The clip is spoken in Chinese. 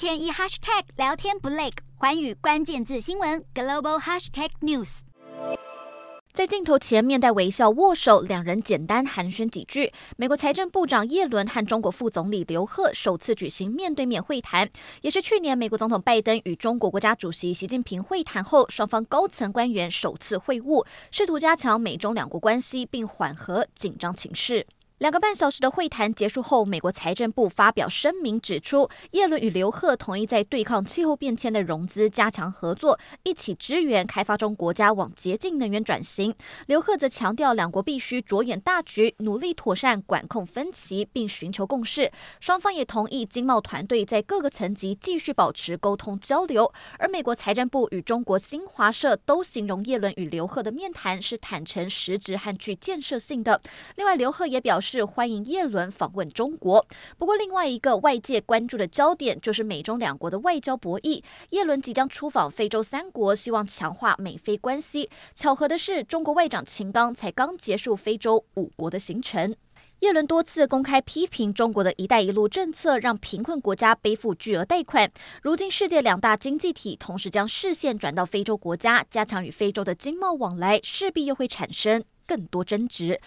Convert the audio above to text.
天一 hashtag 聊天不累，寰宇关键字新闻 global hashtag news。在镜头前面带微笑握手，两人简单寒暄几句。美国财政部长叶伦和中国副总理刘鹤首次举行面对面会谈，也是去年美国总统拜登与中国国家主席习近平会谈后，双方高层官员首次会晤，试图加强美中两国关系，并缓和紧张情势。两个半小时的会谈结束后，美国财政部发表声明指出，叶伦与刘鹤同意在对抗气候变迁的融资加强合作，一起支援开发中国家往洁净能源转型。刘鹤则强调，两国必须着眼大局，努力妥善管控分歧，并寻求共识。双方也同意经贸团队在各个层级继续保持沟通交流。而美国财政部与中国新华社都形容叶伦与刘鹤的面谈是坦诚、实质和具建设性的。另外，刘鹤也表示。是欢迎叶伦访问中国。不过，另外一个外界关注的焦点就是美中两国的外交博弈。叶伦即将出访非洲三国，希望强化美菲关系。巧合的是，中国外长秦刚才刚结束非洲五国的行程。叶伦多次公开批评中国的一带一路政策，让贫困国家背负巨额贷款。如今，世界两大经济体同时将视线转到非洲国家，加强与非洲的经贸往来，势必又会产生更多争执。